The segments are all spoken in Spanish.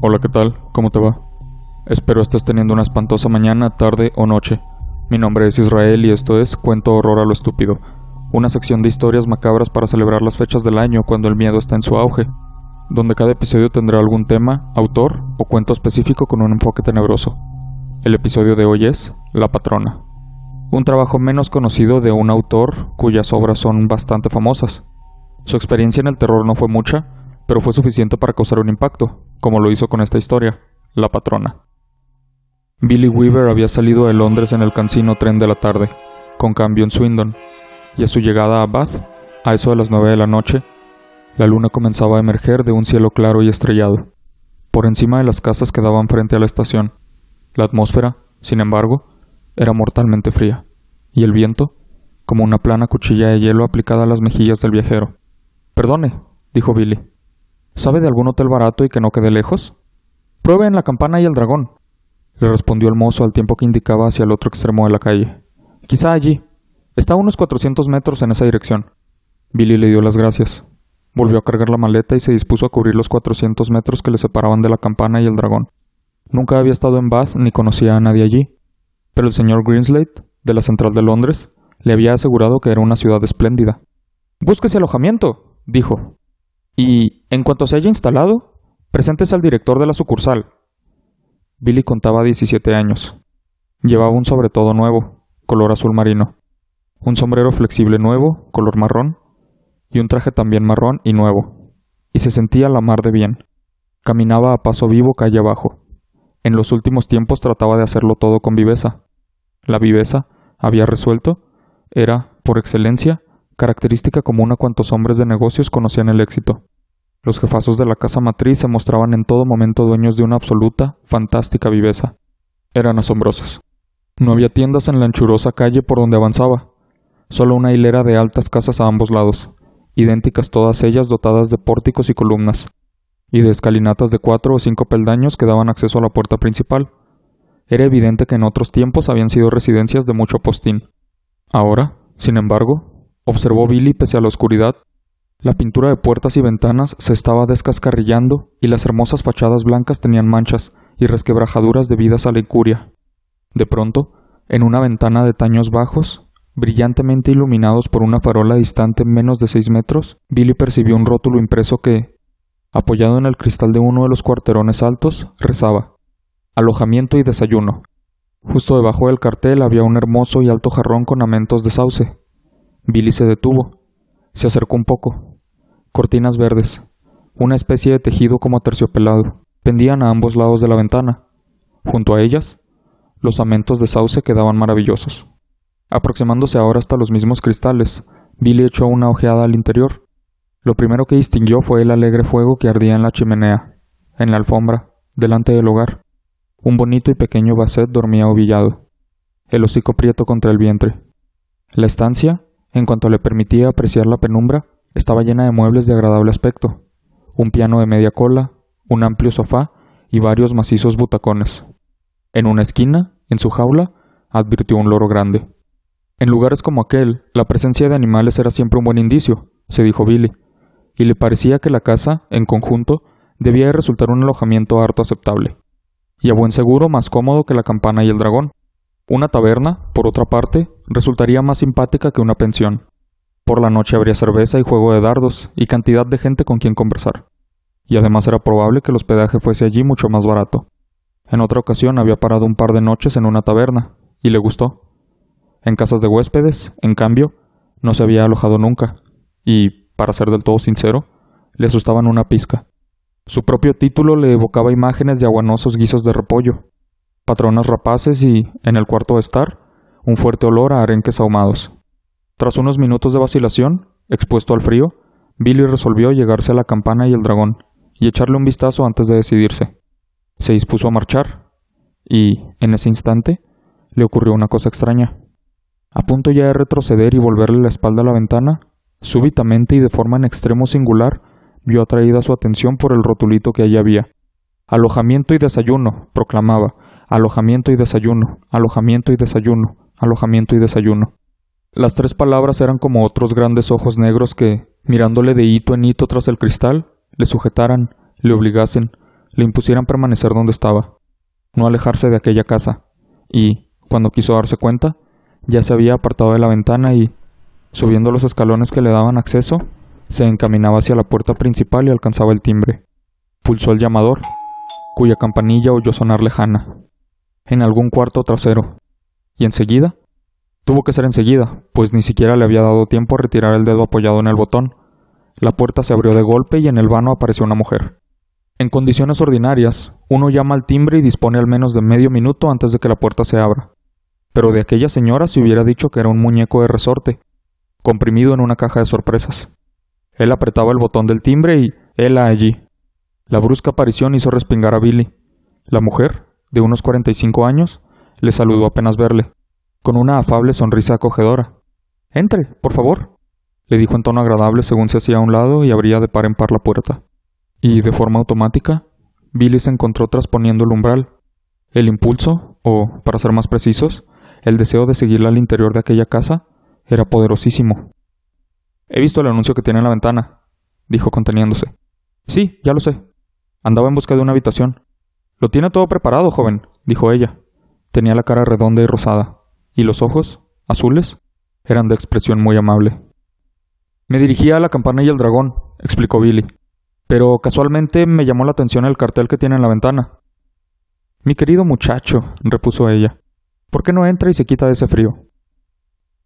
Hola, ¿qué tal? ¿Cómo te va? Espero estés teniendo una espantosa mañana, tarde o noche. Mi nombre es Israel y esto es Cuento Horror a lo Estúpido, una sección de historias macabras para celebrar las fechas del año cuando el miedo está en su auge, donde cada episodio tendrá algún tema, autor o cuento específico con un enfoque tenebroso. El episodio de hoy es La Patrona, un trabajo menos conocido de un autor cuyas obras son bastante famosas. Su experiencia en el terror no fue mucha, pero fue suficiente para causar un impacto, como lo hizo con esta historia, La Patrona. Billy Weaver había salido de Londres en el cansino tren de la tarde, con cambio en Swindon, y a su llegada a Bath, a eso de las nueve de la noche, la luna comenzaba a emerger de un cielo claro y estrellado, por encima de las casas que daban frente a la estación. La atmósfera, sin embargo, era mortalmente fría, y el viento, como una plana cuchilla de hielo aplicada a las mejillas del viajero. Perdone, dijo Billy. ¿Sabe de algún hotel barato y que no quede lejos? Pruebe en la campana y el dragón, le respondió el mozo al tiempo que indicaba hacia el otro extremo de la calle. Quizá allí. Está a unos cuatrocientos metros en esa dirección. Billy le dio las gracias. Volvió a cargar la maleta y se dispuso a cubrir los cuatrocientos metros que le separaban de la campana y el dragón. Nunca había estado en Bath ni conocía a nadie allí, pero el señor Greenslade, de la central de Londres, le había asegurado que era una ciudad espléndida. Búsquese alojamiento, dijo. Y, en cuanto se haya instalado, preséntese al director de la sucursal. Billy contaba 17 años. Llevaba un sobretodo nuevo, color azul marino, un sombrero flexible nuevo, color marrón, y un traje también marrón y nuevo, y se sentía la mar de bien. Caminaba a paso vivo calle abajo. En los últimos tiempos trataba de hacerlo todo con viveza. La viveza, había resuelto, era, por excelencia, característica común a cuantos hombres de negocios conocían el éxito. Los jefazos de la casa matriz se mostraban en todo momento dueños de una absoluta, fantástica viveza. Eran asombrosos. No había tiendas en la anchurosa calle por donde avanzaba, solo una hilera de altas casas a ambos lados, idénticas todas ellas dotadas de pórticos y columnas, y de escalinatas de cuatro o cinco peldaños que daban acceso a la puerta principal. Era evidente que en otros tiempos habían sido residencias de mucho postín. Ahora, sin embargo, observó Billy pese a la oscuridad. La pintura de puertas y ventanas se estaba descascarrillando y las hermosas fachadas blancas tenían manchas y resquebrajaduras debidas a la incuria. De pronto, en una ventana de taños bajos, brillantemente iluminados por una farola distante menos de seis metros, Billy percibió un rótulo impreso que, apoyado en el cristal de uno de los cuarterones altos, rezaba Alojamiento y desayuno. Justo debajo del cartel había un hermoso y alto jarrón con amentos de sauce, Billy se detuvo. Se acercó un poco. Cortinas verdes, una especie de tejido como terciopelado, pendían a ambos lados de la ventana. Junto a ellas, los amentos de sauce quedaban maravillosos. Aproximándose ahora hasta los mismos cristales, Billy echó una ojeada al interior. Lo primero que distinguió fue el alegre fuego que ardía en la chimenea, en la alfombra, delante del hogar. Un bonito y pequeño basset dormía ovillado, el hocico prieto contra el vientre. La estancia, en cuanto le permitía apreciar la penumbra, estaba llena de muebles de agradable aspecto, un piano de media cola, un amplio sofá y varios macizos butacones. En una esquina, en su jaula, advirtió un loro grande. En lugares como aquel, la presencia de animales era siempre un buen indicio, se dijo Billy, y le parecía que la casa, en conjunto, debía resultar un alojamiento harto aceptable, y a buen seguro más cómodo que la campana y el dragón. Una taberna, por otra parte, resultaría más simpática que una pensión. Por la noche habría cerveza y juego de dardos, y cantidad de gente con quien conversar. Y además era probable que el hospedaje fuese allí mucho más barato. En otra ocasión había parado un par de noches en una taberna, y le gustó. En casas de huéspedes, en cambio, no se había alojado nunca, y, para ser del todo sincero, le asustaban una pizca. Su propio título le evocaba imágenes de aguanosos guisos de repollo, patronas rapaces y, en el cuarto de estar, un fuerte olor a arenques ahumados. Tras unos minutos de vacilación, expuesto al frío, Billy resolvió llegarse a la campana y el dragón, y echarle un vistazo antes de decidirse. Se dispuso a marchar, y, en ese instante, le ocurrió una cosa extraña. A punto ya de retroceder y volverle la espalda a la ventana, súbitamente y de forma en extremo singular, vio atraída su atención por el rotulito que allí había. Alojamiento y desayuno, proclamaba, alojamiento y desayuno, alojamiento y desayuno, alojamiento y desayuno. Las tres palabras eran como otros grandes ojos negros que, mirándole de hito en hito tras el cristal, le sujetaran, le obligasen, le impusieran permanecer donde estaba, no alejarse de aquella casa, y, cuando quiso darse cuenta, ya se había apartado de la ventana y, subiendo los escalones que le daban acceso, se encaminaba hacia la puerta principal y alcanzaba el timbre. Pulsó el llamador, cuya campanilla oyó sonar lejana, en algún cuarto trasero, y enseguida, tuvo que ser enseguida, pues ni siquiera le había dado tiempo a retirar el dedo apoyado en el botón. La puerta se abrió de golpe y en el vano apareció una mujer. En condiciones ordinarias, uno llama al timbre y dispone al menos de medio minuto antes de que la puerta se abra. Pero de aquella señora se hubiera dicho que era un muñeco de resorte, comprimido en una caja de sorpresas. Él apretaba el botón del timbre y él allí. La brusca aparición hizo respingar a Billy. La mujer, de unos cuarenta y cinco años, le saludó apenas verle, con una afable sonrisa acogedora. Entre, por favor, le dijo en tono agradable según se hacía a un lado y abría de par en par la puerta. Y, de forma automática, Billy se encontró trasponiendo el umbral. El impulso, o, para ser más precisos, el deseo de seguirla al interior de aquella casa, era poderosísimo. He visto el anuncio que tiene en la ventana, dijo conteniéndose. Sí, ya lo sé. Andaba en busca de una habitación. Lo tiene todo preparado, joven, dijo ella. Tenía la cara redonda y rosada, y los ojos, azules, eran de expresión muy amable. Me dirigía a la campana y el dragón, explicó Billy. Pero casualmente me llamó la atención el cartel que tiene en la ventana. Mi querido muchacho, repuso ella, ¿por qué no entra y se quita de ese frío?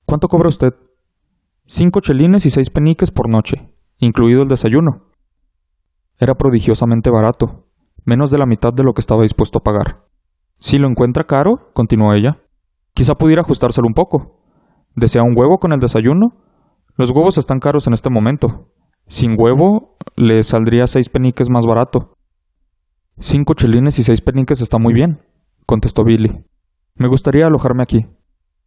¿Cuánto cobra usted? Cinco chelines y seis peniques por noche, incluido el desayuno. Era prodigiosamente barato, menos de la mitad de lo que estaba dispuesto a pagar. Si lo encuentra caro, continuó ella, quizá pudiera ajustárselo un poco. ¿Desea un huevo con el desayuno? Los huevos están caros en este momento. Sin huevo, le saldría seis peniques más barato. Cinco chelines y seis peniques está muy bien, contestó Billy. Me gustaría alojarme aquí.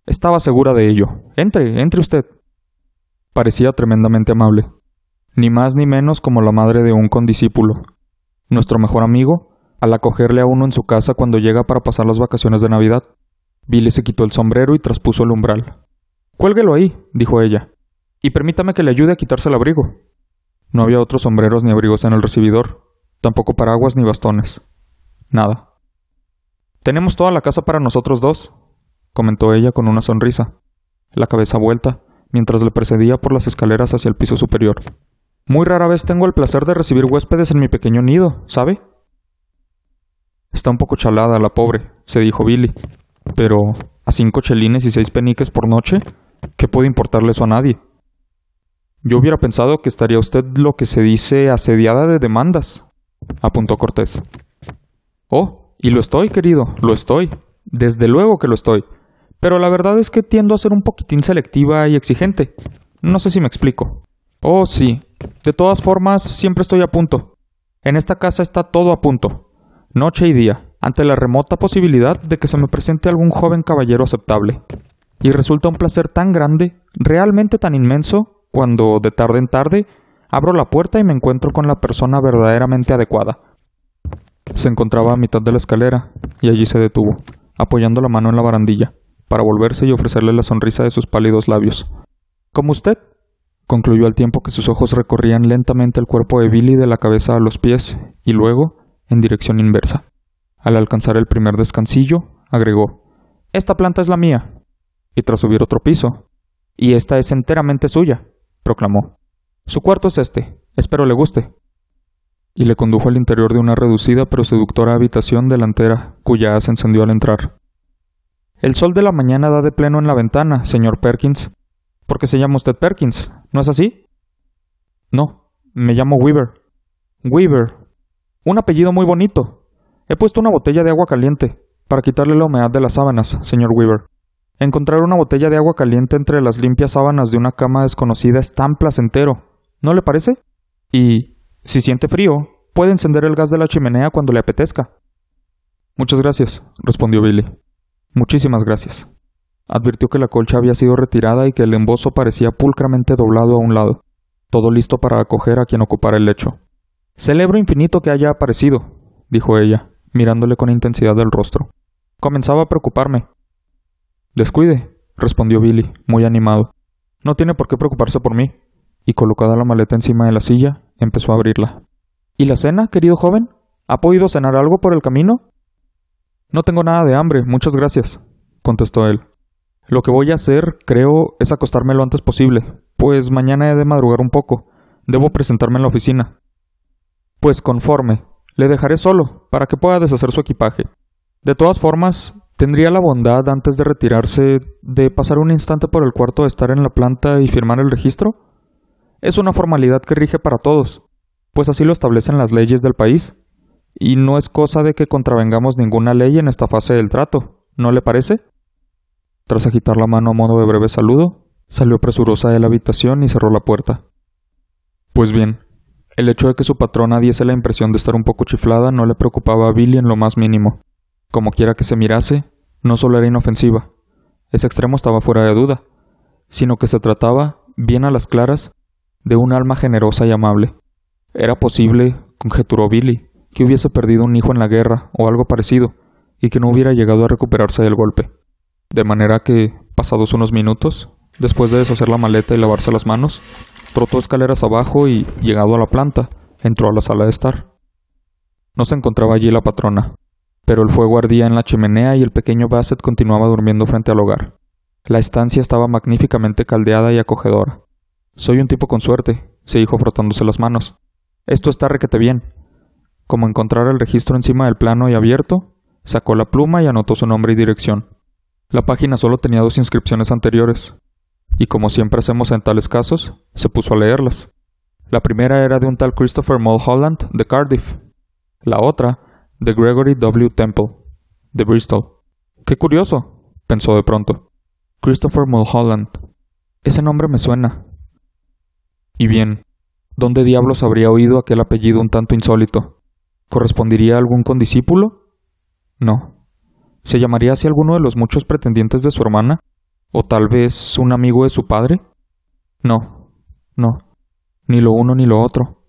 Estaba segura de ello. Entre, entre usted. Parecía tremendamente amable. Ni más ni menos como la madre de un condiscípulo. Nuestro mejor amigo, al acogerle a uno en su casa cuando llega para pasar las vacaciones de Navidad. Billy se quitó el sombrero y traspuso el umbral. Cuélguelo ahí, dijo ella, y permítame que le ayude a quitarse el abrigo. No había otros sombreros ni abrigos en el recibidor, tampoco paraguas ni bastones. Nada. Tenemos toda la casa para nosotros dos, comentó ella con una sonrisa, la cabeza vuelta, mientras le precedía por las escaleras hacia el piso superior. Muy rara vez tengo el placer de recibir huéspedes en mi pequeño nido, ¿sabe? Está un poco chalada la pobre, se dijo Billy. Pero, ¿a cinco chelines y seis peniques por noche? ¿Qué puede importarle eso a nadie? Yo hubiera pensado que estaría usted lo que se dice asediada de demandas, apuntó Cortés. Oh, y lo estoy, querido, lo estoy. Desde luego que lo estoy pero la verdad es que tiendo a ser un poquitín selectiva y exigente. No sé si me explico. Oh, sí. De todas formas, siempre estoy a punto. En esta casa está todo a punto, noche y día, ante la remota posibilidad de que se me presente algún joven caballero aceptable. Y resulta un placer tan grande, realmente tan inmenso, cuando, de tarde en tarde, abro la puerta y me encuentro con la persona verdaderamente adecuada. Se encontraba a mitad de la escalera, y allí se detuvo, apoyando la mano en la barandilla para volverse y ofrecerle la sonrisa de sus pálidos labios. Como usted, concluyó al tiempo que sus ojos recorrían lentamente el cuerpo de Billy de la cabeza a los pies y luego en dirección inversa. Al alcanzar el primer descansillo, agregó Esta planta es la mía. Y tras subir otro piso Y esta es enteramente suya, proclamó. Su cuarto es este. Espero le guste. Y le condujo al interior de una reducida pero seductora habitación delantera, cuya haz encendió al entrar. El sol de la mañana da de pleno en la ventana, señor Perkins. ¿Por qué se llama usted Perkins? ¿No es así? No, me llamo Weaver. Weaver. Un apellido muy bonito. He puesto una botella de agua caliente, para quitarle la humedad de las sábanas, señor Weaver. Encontrar una botella de agua caliente entre las limpias sábanas de una cama desconocida es tan placentero, ¿no le parece? Y, si siente frío, puede encender el gas de la chimenea cuando le apetezca. Muchas gracias, respondió Billy. Muchísimas gracias. Advirtió que la colcha había sido retirada y que el embozo parecía pulcramente doblado a un lado, todo listo para acoger a quien ocupara el lecho. Celebro infinito que haya aparecido, dijo ella, mirándole con intensidad del rostro. Comenzaba a preocuparme. Descuide, respondió Billy, muy animado. No tiene por qué preocuparse por mí. Y colocada la maleta encima de la silla, empezó a abrirla. ¿Y la cena, querido joven? ¿Ha podido cenar algo por el camino? No tengo nada de hambre, muchas gracias, contestó él. Lo que voy a hacer, creo, es acostarme lo antes posible, pues mañana he de madrugar un poco. Debo presentarme en la oficina. Pues conforme, le dejaré solo, para que pueda deshacer su equipaje. De todas formas, ¿tendría la bondad, antes de retirarse, de pasar un instante por el cuarto de estar en la planta y firmar el registro? Es una formalidad que rige para todos, pues así lo establecen las leyes del país, y no es cosa de que contravengamos ninguna ley en esta fase del trato, ¿no le parece? Tras agitar la mano a modo de breve saludo, salió presurosa de la habitación y cerró la puerta. Pues bien, el hecho de que su patrona diese la impresión de estar un poco chiflada no le preocupaba a Billy en lo más mínimo. Como quiera que se mirase, no solo era inofensiva, ese extremo estaba fuera de duda, sino que se trataba, bien a las claras, de un alma generosa y amable. Era posible, conjeturó Billy, que hubiese perdido un hijo en la guerra o algo parecido, y que no hubiera llegado a recuperarse del golpe. De manera que, pasados unos minutos, después de deshacer la maleta y lavarse las manos, trotó escaleras abajo y, llegado a la planta, entró a la sala de estar. No se encontraba allí la patrona, pero el fuego ardía en la chimenea y el pequeño Bassett continuaba durmiendo frente al hogar. La estancia estaba magníficamente caldeada y acogedora. Soy un tipo con suerte, se dijo frotándose las manos. Esto está requete bien. Como encontrara el registro encima del plano y abierto, sacó la pluma y anotó su nombre y dirección. La página solo tenía dos inscripciones anteriores, y como siempre hacemos en tales casos, se puso a leerlas. La primera era de un tal Christopher Mulholland de Cardiff. La otra de Gregory W. Temple, de Bristol. Qué curioso, pensó de pronto. Christopher Mulholland. Ese nombre me suena. Y bien, ¿dónde diablos habría oído aquel apellido un tanto insólito? ¿Correspondería a algún condiscípulo? No. ¿Se llamaría así alguno de los muchos pretendientes de su hermana? ¿O tal vez un amigo de su padre? No, no. Ni lo uno ni lo otro.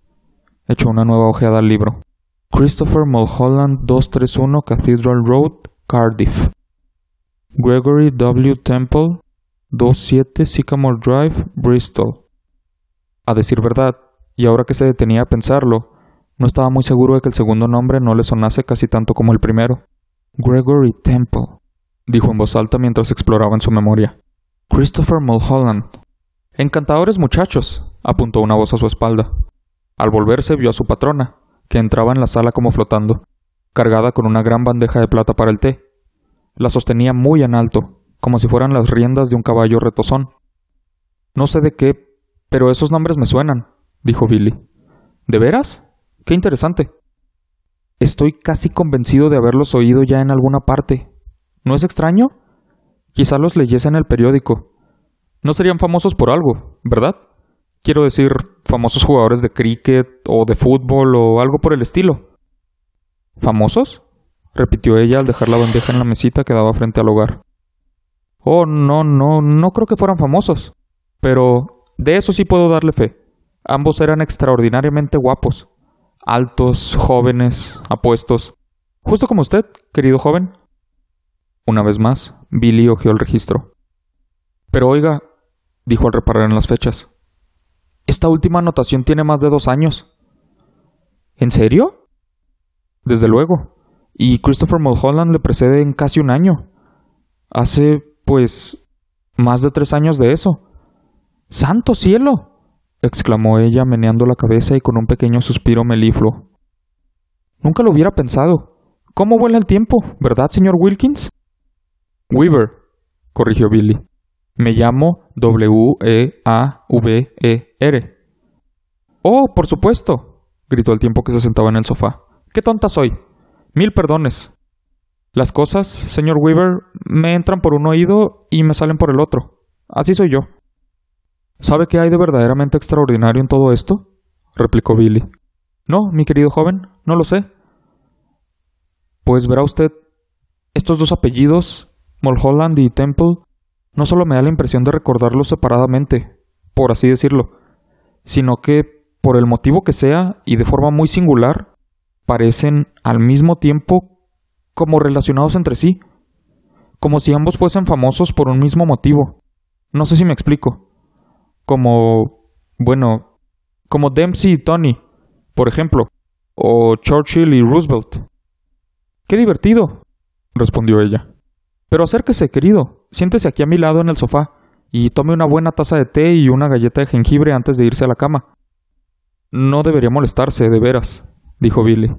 Echó una nueva ojeada al libro. Christopher Mulholland 231 Cathedral Road, Cardiff. Gregory W. Temple 27 Sycamore Drive, Bristol. A decir verdad, y ahora que se detenía a pensarlo, no estaba muy seguro de que el segundo nombre no le sonase casi tanto como el primero. Gregory Temple, dijo en voz alta mientras exploraba en su memoria. Christopher Mulholland. Encantadores muchachos, apuntó una voz a su espalda. Al volverse vio a su patrona, que entraba en la sala como flotando, cargada con una gran bandeja de plata para el té. La sostenía muy en alto, como si fueran las riendas de un caballo retozón. No sé de qué, pero esos nombres me suenan, dijo Billy. ¿De veras? Qué interesante. Estoy casi convencido de haberlos oído ya en alguna parte. ¿No es extraño? Quizá los leyese en el periódico. No serían famosos por algo, ¿verdad? Quiero decir, famosos jugadores de cricket o de fútbol o algo por el estilo. ¿Famosos? repitió ella al dejar la bandeja en la mesita que daba frente al hogar. Oh, no, no, no creo que fueran famosos. Pero de eso sí puedo darle fe. Ambos eran extraordinariamente guapos. Altos, jóvenes, apuestos. Justo como usted, querido joven. Una vez más, Billy hojeó el registro. Pero oiga, dijo al reparar en las fechas, esta última anotación tiene más de dos años. ¿En serio? Desde luego. Y Christopher Mulholland le precede en casi un año. Hace, pues, más de tres años de eso. ¡Santo cielo! Exclamó ella meneando la cabeza y con un pequeño suspiro melifluo. Nunca lo hubiera pensado. ¿Cómo vuela el tiempo, verdad, señor Wilkins? Weaver, corrigió Billy. Me llamo W-E-A-V-E-R. Oh, por supuesto, gritó al tiempo que se sentaba en el sofá. ¡Qué tonta soy! Mil perdones. Las cosas, señor Weaver, me entran por un oído y me salen por el otro. Así soy yo. ¿Sabe qué hay de verdaderamente extraordinario en todo esto? replicó Billy. No, mi querido joven, no lo sé. Pues verá usted, estos dos apellidos, Mulholland y Temple, no solo me da la impresión de recordarlos separadamente, por así decirlo, sino que, por el motivo que sea y de forma muy singular, parecen al mismo tiempo como relacionados entre sí, como si ambos fuesen famosos por un mismo motivo. No sé si me explico. Como, bueno, como Dempsey y Tony, por ejemplo. O Churchill y Roosevelt. ¡Qué divertido! respondió ella. Pero acérquese, querido. Siéntese aquí a mi lado en el sofá y tome una buena taza de té y una galleta de jengibre antes de irse a la cama. No debería molestarse, de veras, dijo Billy.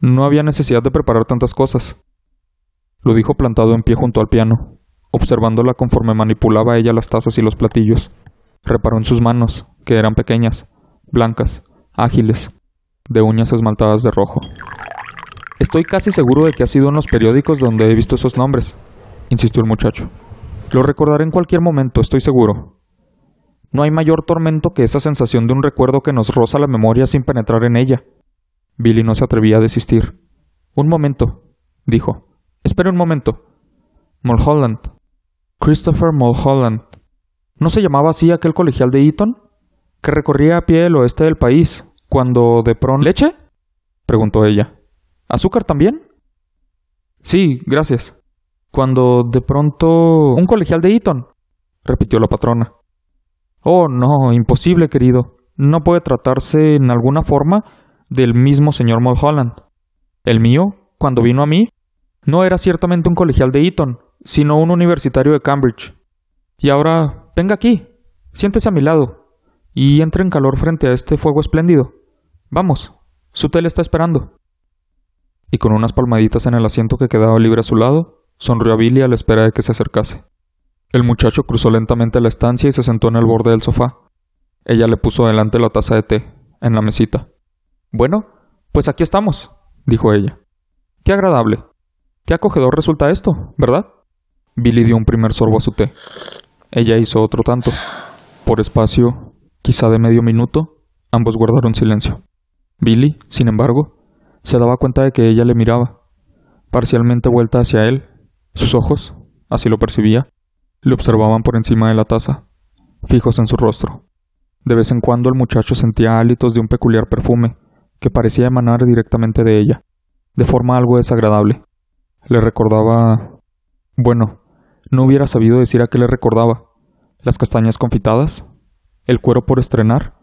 No había necesidad de preparar tantas cosas. Lo dijo plantado en pie junto al piano, observándola conforme manipulaba ella las tazas y los platillos. Reparó en sus manos, que eran pequeñas, blancas, ágiles, de uñas esmaltadas de rojo. Estoy casi seguro de que ha sido en los periódicos donde he visto esos nombres, insistió el muchacho. Lo recordaré en cualquier momento, estoy seguro. No hay mayor tormento que esa sensación de un recuerdo que nos roza la memoria sin penetrar en ella. Billy no se atrevía a desistir. Un momento, dijo. Espere un momento. Mulholland. Christopher Mulholland. ¿No se llamaba así aquel colegial de Eton? Que recorría a pie el oeste del país, cuando de pronto... ¿Leche? preguntó ella. ¿Azúcar también? Sí, gracias. Cuando de pronto... Un colegial de Eton, repitió la patrona. Oh, no, imposible, querido. No puede tratarse en alguna forma del mismo señor Mulholland. El mío, cuando vino a mí, no era ciertamente un colegial de Eton, sino un universitario de Cambridge. Y ahora, venga aquí, siéntese a mi lado, y entre en calor frente a este fuego espléndido. Vamos, su tele está esperando. Y con unas palmaditas en el asiento que quedaba libre a su lado, sonrió a Billy a la espera de que se acercase. El muchacho cruzó lentamente la estancia y se sentó en el borde del sofá. Ella le puso delante la taza de té, en la mesita. Bueno, pues aquí estamos, dijo ella. Qué agradable. Qué acogedor resulta esto, ¿verdad? Billy dio un primer sorbo a su té. Ella hizo otro tanto. Por espacio, quizá de medio minuto, ambos guardaron silencio. Billy, sin embargo, se daba cuenta de que ella le miraba, parcialmente vuelta hacia él. Sus ojos, así lo percibía, le observaban por encima de la taza, fijos en su rostro. De vez en cuando el muchacho sentía hálitos de un peculiar perfume, que parecía emanar directamente de ella, de forma algo desagradable. Le recordaba... Bueno, no hubiera sabido decir a qué le recordaba. ¿Las castañas confitadas? ¿El cuero por estrenar?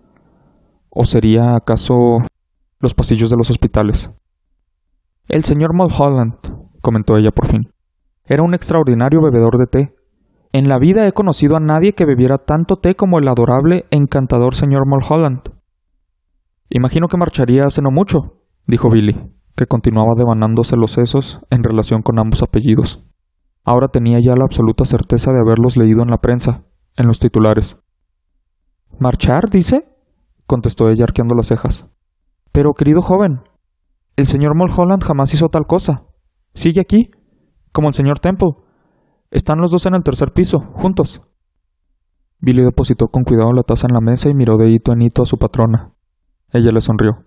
¿O sería acaso los pasillos de los hospitales? El señor Mulholland, comentó ella por fin, era un extraordinario bebedor de té. En la vida he conocido a nadie que bebiera tanto té como el adorable encantador señor Mulholland. Imagino que marcharía hace no mucho, dijo Billy que continuaba devanándose los sesos en relación con ambos apellidos. Ahora tenía ya la absoluta certeza de haberlos leído en la prensa, en los titulares. ¿Marchar, dice? contestó ella arqueando las cejas. Pero, querido joven, el señor Mulholland jamás hizo tal cosa. Sigue aquí, como el señor Temple. Están los dos en el tercer piso, juntos. Billy depositó con cuidado la taza en la mesa y miró de hito en hito a su patrona. Ella le sonrió.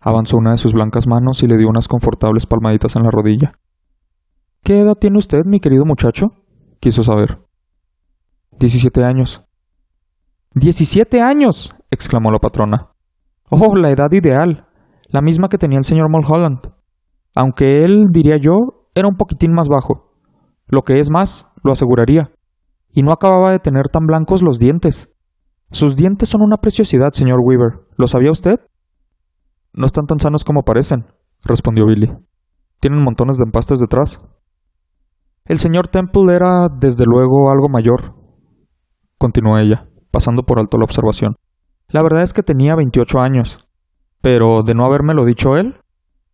Avanzó una de sus blancas manos y le dio unas confortables palmaditas en la rodilla. ¿Qué edad tiene usted, mi querido muchacho? quiso saber. Diecisiete años. ¡Diecisiete años! exclamó la patrona. Oh, la edad ideal, la misma que tenía el señor Mulholland. Aunque él, diría yo, era un poquitín más bajo. Lo que es más, lo aseguraría. Y no acababa de tener tan blancos los dientes. Sus dientes son una preciosidad, señor Weaver. ¿Lo sabía usted? No están tan sanos como parecen, respondió Billy. Tienen montones de empastes detrás. El señor Temple era, desde luego, algo mayor, continuó ella, pasando por alto la observación. La verdad es que tenía veintiocho años. Pero de no habérmelo dicho él,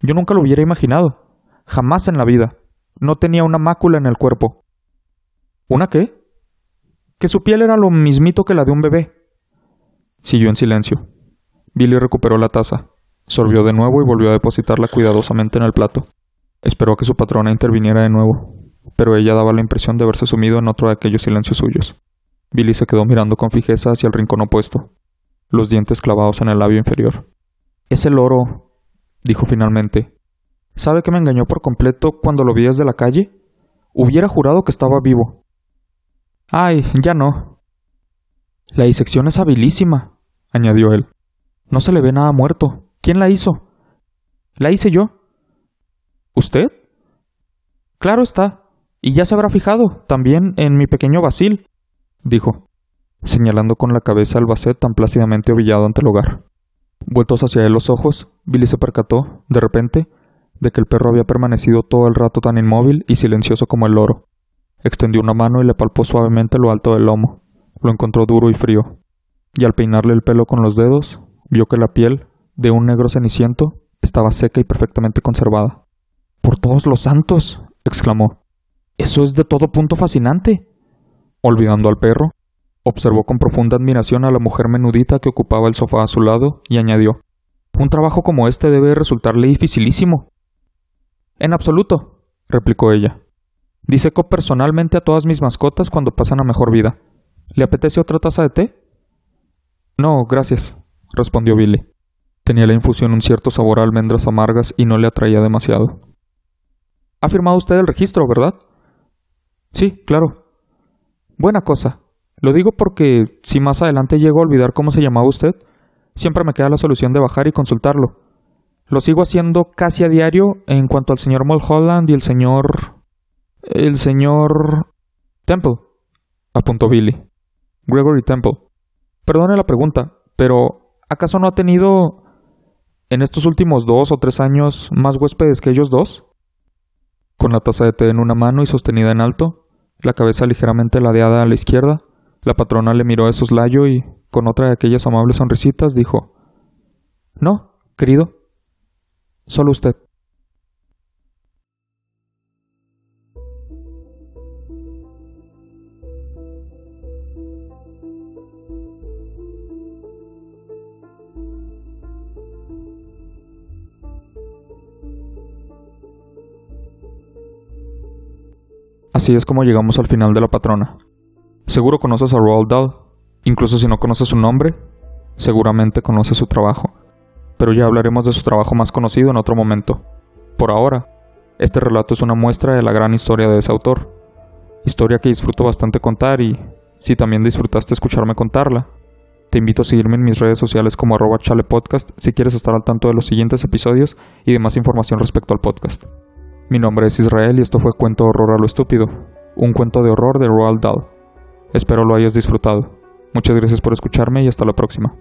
yo nunca lo hubiera imaginado. Jamás en la vida. No tenía una mácula en el cuerpo. ¿Una qué? Que su piel era lo mismito que la de un bebé. Siguió en silencio. Billy recuperó la taza. Sorbió de nuevo y volvió a depositarla cuidadosamente en el plato. Esperó a que su patrona interviniera de nuevo, pero ella daba la impresión de haberse sumido en otro de aquellos silencios suyos. Billy se quedó mirando con fijeza hacia el rincón opuesto, los dientes clavados en el labio inferior. Es el oro, dijo finalmente. ¿Sabe que me engañó por completo cuando lo vi desde la calle? Hubiera jurado que estaba vivo. Ay, ya no. La disección es habilísima, añadió él. No se le ve nada muerto. ¿Quién la hizo? La hice yo. ¿Usted? Claro está. Y ya se habrá fijado también en mi pequeño Basil, dijo, señalando con la cabeza al basset tan plácidamente ovillado ante el hogar. Vueltos hacia él los ojos, Billy se percató, de repente, de que el perro había permanecido todo el rato tan inmóvil y silencioso como el loro. Extendió una mano y le palpó suavemente lo alto del lomo. Lo encontró duro y frío. Y al peinarle el pelo con los dedos, vio que la piel, de un negro ceniciento, estaba seca y perfectamente conservada. Por todos los santos. exclamó. Eso es de todo punto fascinante. Olvidando al perro, observó con profunda admiración a la mujer menudita que ocupaba el sofá a su lado y añadió Un trabajo como este debe resultarle dificilísimo. En absoluto, replicó ella. Diseco personalmente a todas mis mascotas cuando pasan a mejor vida. ¿Le apetece otra taza de té? No, gracias, respondió Billy. Tenía la infusión un cierto sabor a almendras amargas y no le atraía demasiado. Ha firmado usted el registro, ¿verdad? Sí, claro. Buena cosa. Lo digo porque si más adelante llego a olvidar cómo se llamaba usted, siempre me queda la solución de bajar y consultarlo. Lo sigo haciendo casi a diario en cuanto al señor Mulholland y el señor... el señor... Temple, apuntó Billy. Gregory Temple. Perdone la pregunta, pero ¿acaso no ha tenido en estos últimos dos o tres años más huéspedes que ellos dos? Con la taza de té en una mano y sostenida en alto, la cabeza ligeramente ladeada a la izquierda, la patrona le miró de soslayo y, con otra de aquellas amables sonrisitas, dijo No, querido, Solo usted. Así es como llegamos al final de la patrona. Seguro conoces a Roald Dahl, incluso si no conoces su nombre, seguramente conoces su trabajo pero ya hablaremos de su trabajo más conocido en otro momento. Por ahora, este relato es una muestra de la gran historia de ese autor. Historia que disfruto bastante contar y, si también disfrutaste escucharme contarla, te invito a seguirme en mis redes sociales como arroba chalepodcast si quieres estar al tanto de los siguientes episodios y de más información respecto al podcast. Mi nombre es Israel y esto fue Cuento Horror a lo Estúpido, un cuento de horror de Roald Dahl. Espero lo hayas disfrutado. Muchas gracias por escucharme y hasta la próxima.